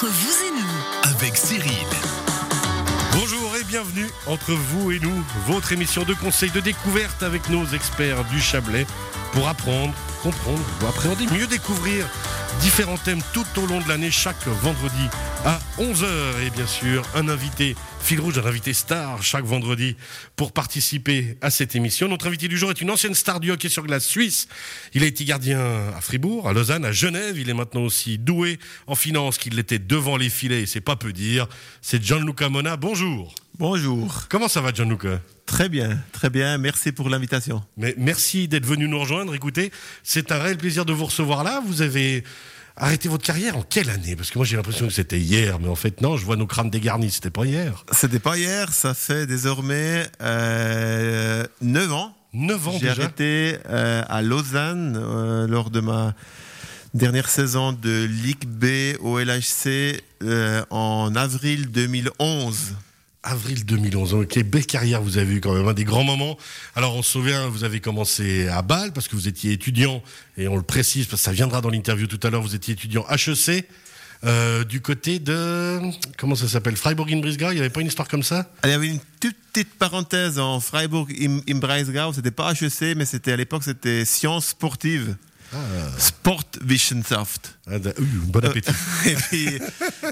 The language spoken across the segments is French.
Vous et nous. avec Cyril. Bonjour et bienvenue entre vous et nous, votre émission de conseils de découverte avec nos experts du Chablais pour apprendre, comprendre ou appréhender, mieux découvrir différents thèmes tout au long de l'année, chaque vendredi à 11h. Et bien sûr, un invité fil rouge, un invité star chaque vendredi pour participer à cette émission. Notre invité du jour est une ancienne star du hockey sur glace suisse. Il a été gardien à Fribourg, à Lausanne, à Genève. Il est maintenant aussi doué en finance qu'il l'était devant les filets et c'est pas peu dire. C'est Gianluca Mona. Bonjour. Bonjour. Comment ça va Gianluca? Très bien, très bien. Merci pour l'invitation. Mais merci d'être venu nous rejoindre. Écoutez, c'est un réel plaisir de vous recevoir là. Vous avez arrêté votre carrière en quelle année? Parce que moi j'ai l'impression que c'était hier, mais en fait non, je vois nos crânes dégarnis, c'était pas hier. C'était pas hier, ça fait désormais euh, 9 ans. 9 ans J'ai déjà arrêté euh, à Lausanne euh, lors de ma dernière saison de Ligue B au LHC euh, en avril 2011. Avril 2011, ok, belle carrière vous avez eu quand même, un des grands moments. Alors on se souvient, vous avez commencé à Bâle parce que vous étiez étudiant, et on le précise parce que ça viendra dans l'interview tout à l'heure, vous étiez étudiant HEC, euh, du côté de, comment ça s'appelle, Freiburg-in-Brisgau, il n'y avait pas une histoire comme ça? Il y avait une toute petite parenthèse en Freiburg im, im Breisgau, c'était pas HEC, mais c'était à l'époque c'était sciences sportives. Sportwissenschaft. ah, da- ouh, Bon appétit. Puis,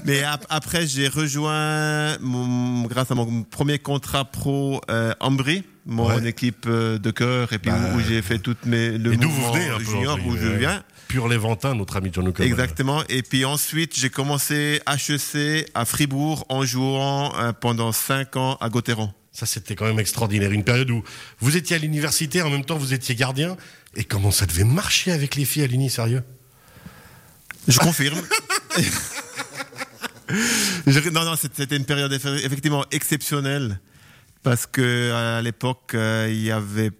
mais ap- après, j'ai rejoint, mon- grâce à mon premier contrat pro euh, Ambry, mon Ouais. équipe euh, de cœur, et puis Bah, où, j'ai fait toutes mes le Et vous mouvement un peu, junior, où je guillemets, viens. Pur Léventin, notre ami. Mona. Exactement. Et puis ensuite, j'ai commencé HEC à Fribourg en jouant euh, pendant cinq ans à Gauthieron. Ça, c'était quand même extraordinaire. Une période où vous étiez à l'université, en même temps, vous étiez gardien. Et comment ça devait marcher avec les filles à l'uni, sérieux? Je confirme. Je- non, non, c'était une période eff- effectivement exceptionnelle parce que à l'époque, euh, il y avait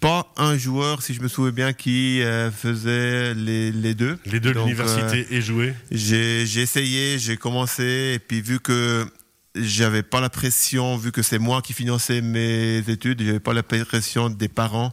pas un joueur, si je me souviens bien, qui euh, faisait les, les deux. Les deux, l'université euh, et jouer. j'ai j'ai essayé, j'ai commencé, et puis vu que j'avais pas la pression, vu que c'est moi qui finançais mes études, j'avais pas la pression des parents.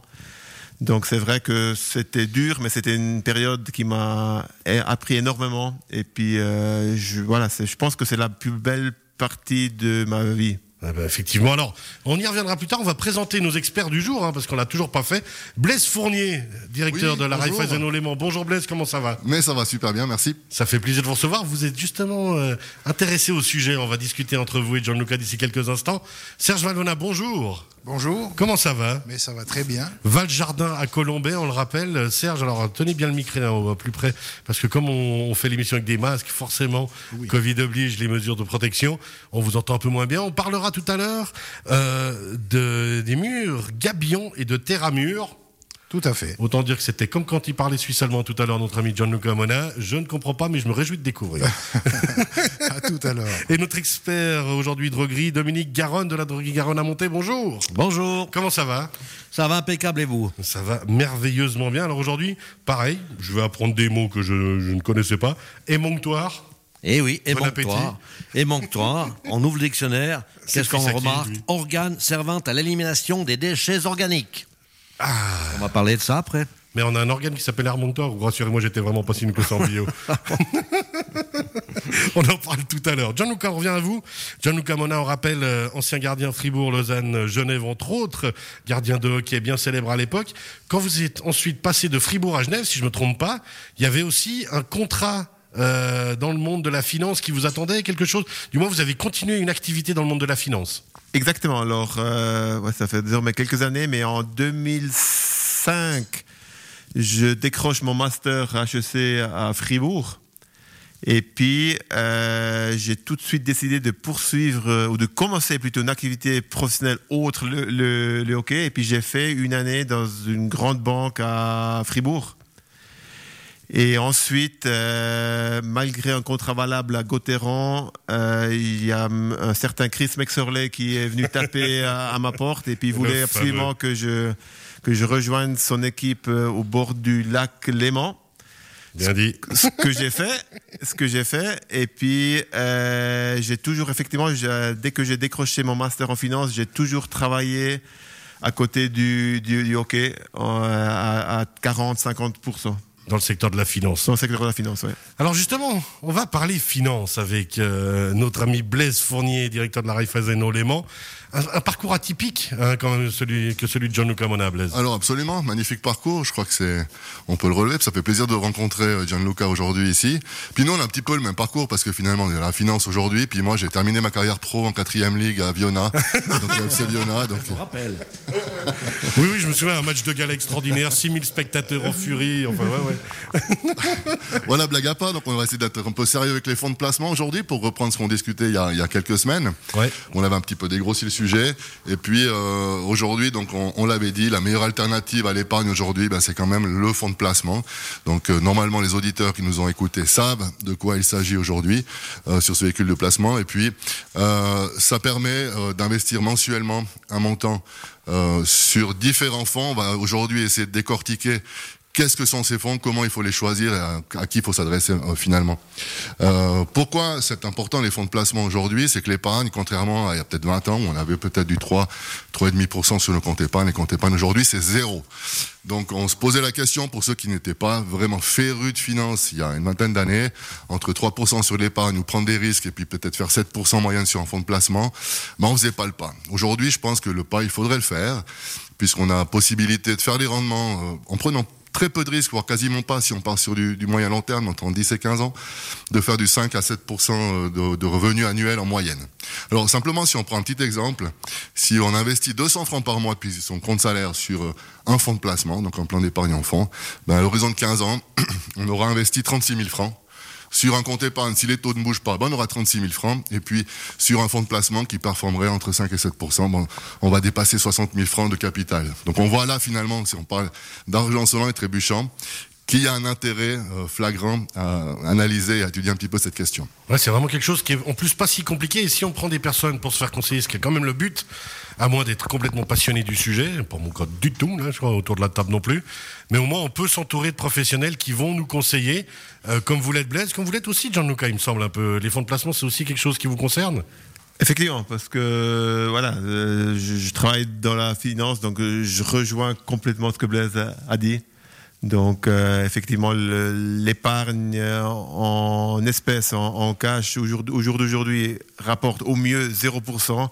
Donc c'est vrai que c'était dur, mais c'était une période qui m'a appris énormément. Et puis euh, je, voilà, je pense que c'est la plus belle partie de ma vie. Ah ben, effectivement. Alors, on y reviendra plus tard. On va présenter nos experts du jour, hein, parce qu'on l'a toujours pas fait. Blaise Fournier, directeur Oui, de la. Raiffeisen Léman. Bonjour Blaise, comment ça va? Mais ça va super bien, merci. Ça fait plaisir de vous recevoir. Vous êtes justement euh, intéressé au sujet. On va discuter entre vous et Gianluca d'ici quelques instants. Serge Valona, bonjour. Bonjour, Comment ça va? Mais ça va très bien. Val Jardin à Colombay, on le rappelle. Euh, Serge, alors tenez bien le micro au plus près, parce que comme on, on fait l'émission avec des masques, forcément, Covid oblige les mesures de protection. On vous entend un peu moins bien. On parlera tout à l'heure euh, de, des murs Gabion et de terre à mur. Tout à fait. Autant dire que c'était comme quand il parlait suisse allemand tout à l'heure, notre ami Gianluca Mona. Je ne comprends pas, mais je me réjouis de découvrir. À tout à l'heure. et notre expert aujourd'hui droguerie, Dominique Garonne de la droguerie Garonne à Monté. Bonjour. Bonjour, Comment ça va? Ça va impeccable et vous? Ça va merveilleusement bien. Alors aujourd'hui, pareil, je vais apprendre des mots que je, je ne connaissais pas. Émonctoire. Eh oui, émonctoire. Émonctoire, on ouvre le dictionnaire, qu'est-ce qu'on remarque Organe servant à l'élimination des déchets organiques. Ah, On va parler de ça après. mais on a un organe qui s'appelle émonctoire. Rassurez-moi, j'étais vraiment pas si ça en bio. on en parle tout à l'heure. Gianluca, on revient à vous. Gianluca Mona, on rappelle, euh, ancien gardien Fribourg, Lausanne, euh, Genève, entre autres, gardien de hockey bien célèbre à l'époque. Quand vous êtes ensuite passé de Fribourg à Genève, si je me trompe pas, il y avait aussi un contrat euh, dans le monde de la finance qui vous attendait, quelque chose. Du moins, vous avez continué une activité dans le monde de la finance. Exactement. Alors, euh, ça fait désormais quelques années, mais en 2005, je décroche mon master HEC à Fribourg. Et puis, euh, j'ai tout de suite décidé de poursuivre, ou de commencer plutôt une activité professionnelle autre le, le, le hockey. Et puis, j'ai fait une année dans une grande banque à Fribourg. Et ensuite, euh, malgré un contrat valable à Gauthieron, euh, il y a un certain Chris Mexerley qui est venu taper à, à ma porte et puis il voulait absolument que je, que je rejoigne son équipe euh, au bord du lac Léman. Bien dit. Ce que j'ai fait, ce que j'ai fait, et puis euh, j'ai toujours effectivement, dès que j'ai décroché mon master en finance, j'ai toujours travaillé à côté du, du, du hockey euh, à, à 40-50%. Dans le secteur de la finance. Dans le secteur de la finance, oui. Alors justement, on va parler finance avec euh, notre ami Blaise Fournier, directeur de la Raiffeisen au Léman. Un, un, parcours atypique hein, quand même celui, que celui de Gianluca Mona, Blaise. Alors absolument, magnifique parcours. Je crois que c'est, on peut le relever. Ça fait plaisir de rencontrer euh, Gianluca aujourd'hui ici. Puis nous, on a un petit peu le même parcours parce que finalement, on est à la finance aujourd'hui. Puis moi, j'ai terminé ma carrière pro en quatrième ligue à Viona, donc FC Viona. Donc... Je rappelle. oui, oui, je me souviens un match de gala extraordinaire, 6000 spectateurs en furie. Enfin, ouais, ouais. voilà, blague à part. Donc on va essayer d'être un peu sérieux avec les fonds de placement aujourd'hui pour reprendre ce qu'on discutait il y, a, il y a quelques semaines. Ouais. On avait un petit peu dégrossi le sujet. Et puis euh, aujourd'hui, donc on, on l'avait dit, la meilleure alternative à l'épargne aujourd'hui, ben, c'est quand même le fonds de placement. Donc euh, normalement, les auditeurs qui nous ont écoutés savent de quoi il s'agit aujourd'hui euh, sur ce véhicule de placement. Et puis ça permet d'investir mensuellement un montant sur différents fonds. On va aujourd'hui essayer de décortiquer Qu'est-ce que sont ces fonds? Comment il faut les choisir? Et à, qui il faut s'adresser euh, finalement? Euh, Pourquoi c'est important les fonds de placement aujourd'hui? C'est que l'épargne, contrairement à il y a peut-être 20 ans, où on avait peut-être du 3, 3,5% sur le compte épargne, les comptes épargne aujourd'hui c'est zéro. Donc on se posait la question pour ceux qui n'étaient pas vraiment férus de finances il y a une vingtaine d'années, entre 3% sur l'épargne ou prendre des risques et puis peut-être faire 7% moyenne sur un fonds de placement, mais on faisait pas le pas. Aujourd'hui, je pense que le pas, il faudrait le faire, puisqu'on a possibilité de faire des rendements euh, en prenant très peu de risques, voire quasiment pas si on part sur du, du, moyen long terme, entre 10 et 15 ans, de faire du 5 à 7% de, de, revenus annuels en moyenne. Alors simplement, si on prend un petit exemple, si on investit 200 francs par mois depuis son compte salaire sur un fonds de placement, donc un plan d'épargne en fonds, ben à l'horizon de 15 ans, on aura investi 36 000 francs sur un compte épargne, si les taux ne bougent pas, ben on aura 36 000 francs. Et puis, sur un fonds de placement qui performerait entre 5 et 7 bon, on va dépasser 60 000 francs de capital. Donc, on voit là, finalement, si on parle d'argent selon et trébuchant, qu'il y a un intérêt euh, flagrant à analyser et à étudier un petit peu cette question. Ouais, c'est vraiment quelque chose qui est en plus pas si compliqué. Et si on prend des personnes pour se faire conseiller, ce qui est quand même le but, à moins d'être complètement passionné du sujet, pour mon cas du tout, là, je crois, autour de la table non plus, mais au moins on peut s'entourer de professionnels qui vont nous conseiller, euh, comme vous l'êtes Blaise, comme vous l'êtes aussi Gianluca, il me semble un peu. Les fonds de placement, c'est aussi quelque chose qui vous concerne? Effectivement, parce que voilà, euh, je, je, travaille dans la finance, donc je rejoins complètement ce que Blaise a, a dit. Donc, euh, effectivement, l'épargne en espèces, en, en cash, au jour, au jour d'aujourd'hui, rapporte au mieux 0%.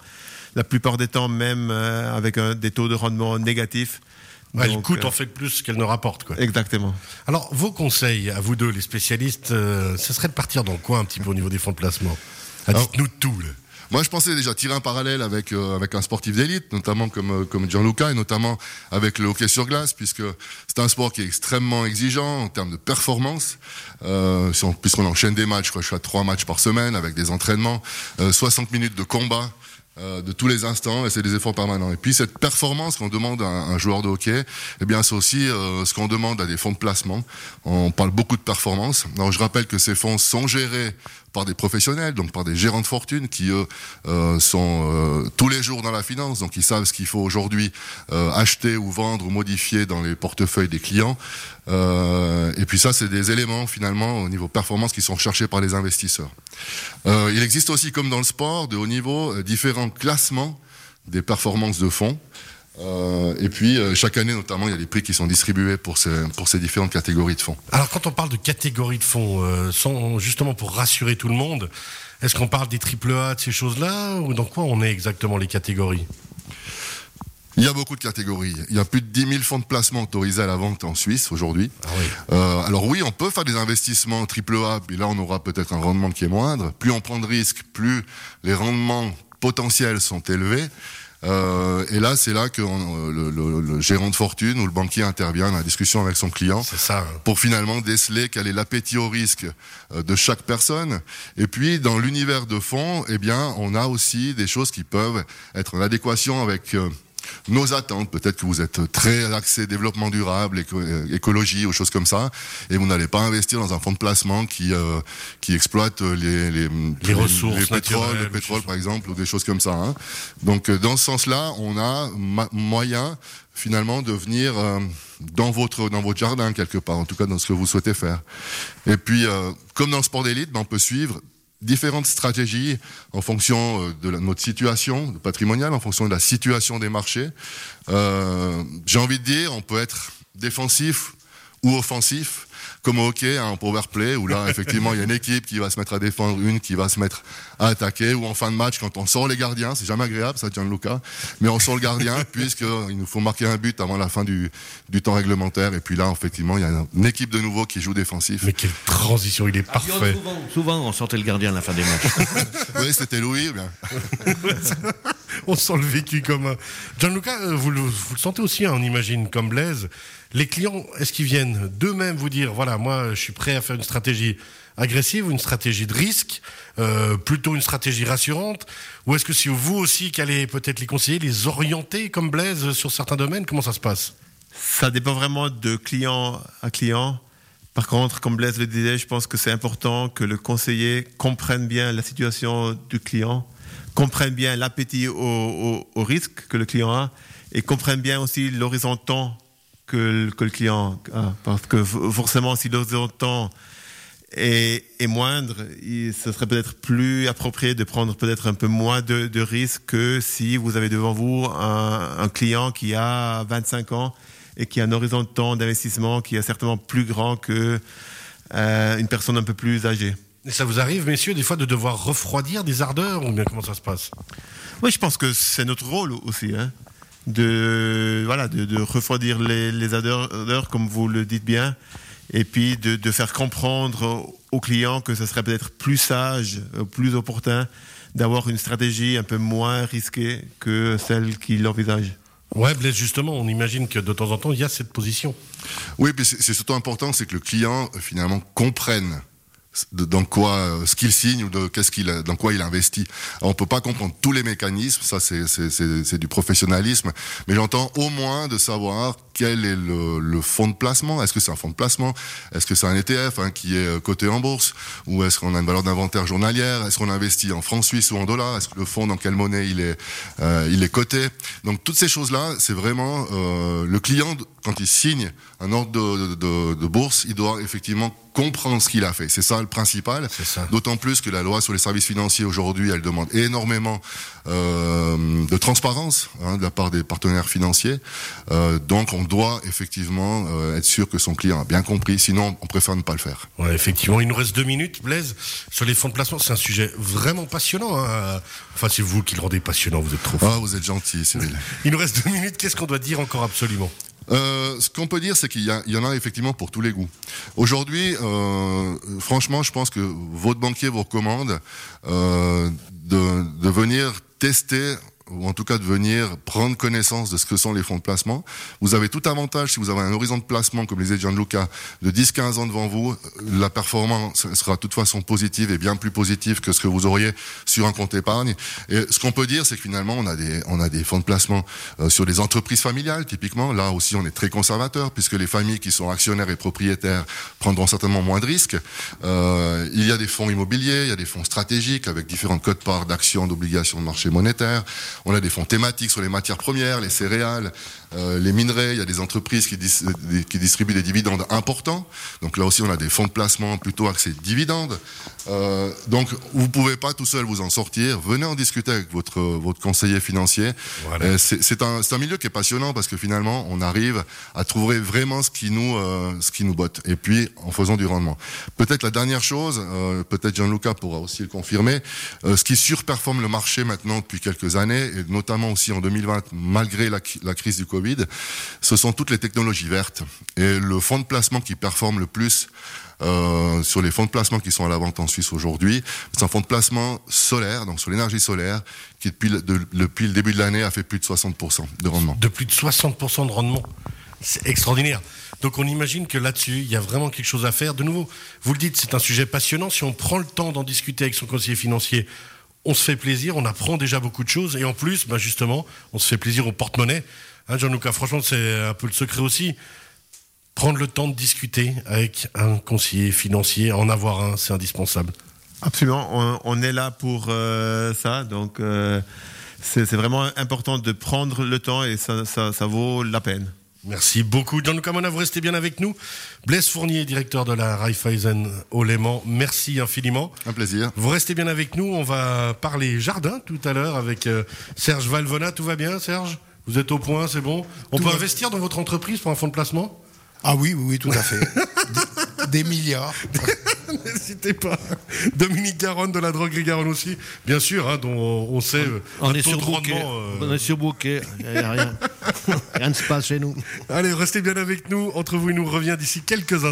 La plupart des temps, même euh, avec un, des taux de rendement négatifs. Ouais, Donc, elle coûte euh, en fait plus qu'elle ne rapporte. Quoi. Exactement. Alors, vos conseils à vous deux, les spécialistes, euh, ce serait de partir dans quoi un petit peu au niveau des fonds de placement? Dites-nous tout. Là. Moi, je pensais déjà tirer un parallèle avec euh, avec un sportif d'élite, notamment comme comme Gianluca et notamment avec le hockey sur glace, puisque c'est un sport qui est extrêmement exigeant en termes de performance. Euh, puisqu'on enchaîne des matchs, je crois je trois matchs par semaine avec des entraînements, euh, 60 minutes de combat euh, de tous les instants et c'est des efforts permanents. Et puis cette performance qu'on demande à un, joueur de hockey, eh bien c'est aussi euh, ce qu'on demande à des fonds de placement. On parle beaucoup de performance. Alors je rappelle que ces fonds sont gérés par des professionnels, donc par des gérants de fortune qui eux euh, sont euh, tous les jours dans la finance, donc ils savent ce qu'il faut aujourd'hui euh, acheter ou vendre ou modifier dans les portefeuilles des clients. Euh, et puis ça, c'est des éléments finalement au niveau performance qui sont recherchés par les investisseurs. Euh, il existe aussi, comme dans le sport, de haut niveau, différents classements des performances de fonds. Euh, et puis, euh, chaque année, notamment, il y a des prix qui sont distribués pour ces, différentes catégories de fonds. Alors, quand on parle de catégories de fonds, euh, justement pour rassurer tout le monde, est-ce qu'on parle des triple A, de ces choses-là, ou dans quoi on est exactement les catégories? Il y a beaucoup de catégories. Il y a plus de 10 000 fonds de placement autorisés à la vente en Suisse aujourd'hui. Ah oui. euh, alors oui, on peut faire des investissements triple A, puis là on aura peut-être un rendement qui est moindre. Plus on prend de risques, plus les rendements potentiels sont élevés. Euh, et là, c'est là que on, le, le, le, gérant de fortune ou le banquier intervient dans la discussion avec son client ça, hein. pour finalement déceler quel est l'appétit au risque euh, de chaque personne. Et puis, dans l'univers de fonds, eh bien, on a aussi des choses qui peuvent être en adéquation avec euh, nos attentes. Peut-être que vous êtes très axé développement durable, éco écologie ou choses comme ça, et vous n'allez pas investir dans un fonds de placement qui euh, qui exploite les les, les ressources, les pétroles, le pétrole par exemple, ou des choses comme ça. Hein. Donc dans ce sens-là, on a moyen finalement de venir euh, dans votre dans votre jardin quelque part, en tout cas dans ce que vous souhaitez faire. Et puis, euh, comme dans le sport d'élite, ben, on peut suivre différentes stratégies en fonction de la, notre situation patrimoniale, en fonction de la situation des marchés. Euh, J'ai envie de dire, on peut être défensif ou offensif. Comme au hockey, hein, en power play, où là, effectivement, il y a une équipe qui va se mettre à défendre, une qui va se mettre à attaquer, ou en fin de match, quand on sort les gardiens, c'est jamais agréable, ça, Gianluca, mais on sort le gardien, puisqu'il nous faut marquer un but avant la fin du, du temps réglementaire, et puis là, effectivement, il y a une équipe de nouveau qui joue défensif. Mais quelle transition, il est parfait. Souvent, souvent, on sortait le gardien à la fin des matchs. oui, c'était Louis, bien. on sent le vécu comme un... Gianluca, euh, vous le, vous le sentez aussi, hein, on imagine, comme Blaise. Les clients, est-ce qu'ils viennent d'eux-mêmes vous dire, voilà, moi, je suis prêt à faire une stratégie agressive une stratégie de risque, euh, plutôt une stratégie rassurante Ou est-ce que c'est vous aussi qui allez peut-être les conseiller, les orienter comme Blaise sur certains domaines? Comment ça se passe? Ça dépend vraiment de client à client. Par contre, comme Blaise le disait, je pense que c'est important que le conseiller comprenne bien la situation du client, comprenne bien l'appétit au, au, risque que le client a et comprenne bien aussi l'horizon temps que, que, le client a. Parce que forcément, si l'horizon de temps est, est, moindre, il, ce serait peut-être plus approprié de prendre peut-être un peu moins de, de risques que si vous avez devant vous un, un client qui a 25 ans et qui a un horizon de temps d'investissement qui est certainement plus grand que euh, une personne un peu plus âgée. Et ça vous arrive, messieurs, des fois de devoir refroidir des ardeurs ou bien comment ça se passe? Oui, je pense que c'est notre rôle aussi, hein, de voilà, de, de refroidir les, les, comme vous le dites bien, et puis de, de faire comprendre aux clients que ce serait peut-être plus sage, plus opportun d'avoir une stratégie un peu moins risquée que celle qu'ils envisagent. Ouais, Blaise, justement, on imagine que de temps en temps, il y a cette position. Oui, mais c'est surtout important, c'est que le client, finalement, comprenne dans quoi ce qu'il signe ou de qu'est-ce qu'il dans quoi il investit. Alors, on peut pas comprendre tous les mécanismes, ça c'est c'est du professionnalisme, mais j'entends au moins de savoir quel est le, le fonds de placement. Est-ce que c'est un fonds de placement? Est-ce que c'est un ETF hein, qui est coté en bourse? Ou est-ce qu'on a une valeur d'inventaire journalière? Est-ce qu'on investit en francs suisses ou en dollars? Est-ce que le fonds dans quelle monnaie il est euh, il est coté? Donc toutes ces choses là, c'est vraiment euh, le client quand il signe un ordre de, de, de, de bourse, il doit effectivement comprendre ce qu'il a fait. C'est ça le principal. D'autant plus que la loi sur les services financiers aujourd'hui, elle demande énormément euh, de transparence hein, de la part des partenaires financiers. Euh, donc on doit effectivement euh, être sûr que son client a bien compris. Sinon, on préfère ne pas le faire. Ouais, effectivement, il nous reste deux minutes, Blaise. Sur les fonds de placement, c'est un sujet vraiment passionnant. Hein. Enfin, c'est vous qui le rendez passionnant. Vous êtes trop. Ah, vous êtes gentil, Cyril. il nous reste deux minutes. Qu'est-ce qu'on doit dire encore absolument? Euh, ce qu'on peut dire, c'est qu'il y, en a effectivement pour tous les goûts. Aujourd'hui, euh, franchement, je pense que votre banquier vous recommande euh, de venir tester ou en tout cas de venir prendre connaissance de ce que sont les fonds de placement. Vous avez tout avantage si vous avez un horizon de placement, comme les Gianluca, de 10-15 ans devant vous. La performance sera de toute façon positive et bien plus positive que ce que vous auriez sur un compte épargne. Et ce qu'on peut dire, c'est que finalement, on a des, on a des fonds de placement euh, sur les entreprises familiales, typiquement. Là aussi, on est très conservateur, puisque les familles qui sont actionnaires et propriétaires prendront certainement moins de risques. Euh, il y a des fonds immobiliers, il y a des fonds stratégiques avec différentes codes parts d'actions, d'obligations de marché monétaire. On a des fonds thématiques sur les matières premières, les céréales, euh, les minerais. Il y a des entreprises qui, dis qui, distribuent des dividendes importants. Donc là aussi, on a des fonds de placement plutôt axés dividendes. Euh, donc vous pouvez pas tout seul vous en sortir. Venez en discuter avec votre votre conseiller financier. Voilà. Euh, c'est un, un milieu qui est passionnant parce que finalement, on arrive à trouver vraiment ce qui nous euh, ce qui nous botte. Et puis en faisant du rendement. Peut-être la dernière chose, peut-être Gianluca pourra aussi le confirmer. ce qui surperforme le marché maintenant depuis quelques années et notamment aussi en 2020, malgré la, crise du Covid, ce sont toutes les technologies vertes. Et le fonds de placement qui performe le plus euh, sur les fonds de placement qui sont à la vente en Suisse aujourd'hui, c'est un fonds de placement solaire, donc sur l'énergie solaire, qui depuis le début de l'année a fait plus de 60% de rendement. De plus de 60% de rendement c'est extraordinaire. Donc on imagine que là-dessus, il y a vraiment quelque chose à faire. De nouveau, vous le dites, c'est un sujet passionnant. Si on prend le temps d'en discuter avec son conseiller financier, on se fait plaisir, on apprend déjà beaucoup de choses, et en plus, bah justement, on se fait plaisir au porte-monnaie. Hein, Jean-Luc, franchement, c'est un peu le secret aussi. Prendre le temps de discuter avec un conseiller financier, en avoir un, c'est indispensable. Absolument, on, est là pour euh, ça, donc euh, c'est vraiment important de prendre le temps et ça vaut la peine. Merci beaucoup. Jean-Luc Amona, vous restez bien avec nous. Blaise Fournier, directeur de la Raiffeisen au Léman, merci infiniment. Un plaisir. Vous restez bien avec nous. On va parler jardin tout à l'heure avec euh, Serge Valvona. Tout va bien, Serge? Vous êtes au point, c'est bon? On Tout peut va- investir dans votre entreprise pour un fonds de placement? Ah oui, oui, oui, tout à fait. Des milliards. N'hésitez pas. Dominique Garonne de la droguerie Garonne aussi, bien sûr, hein, dont on sait euh, On est surbooké. rendement, euh, On est surbooké. Il y a rien. rien ne se passe chez nous. Allez, restez bien avec nous. Entre vous et nous revient d'ici quelques instants.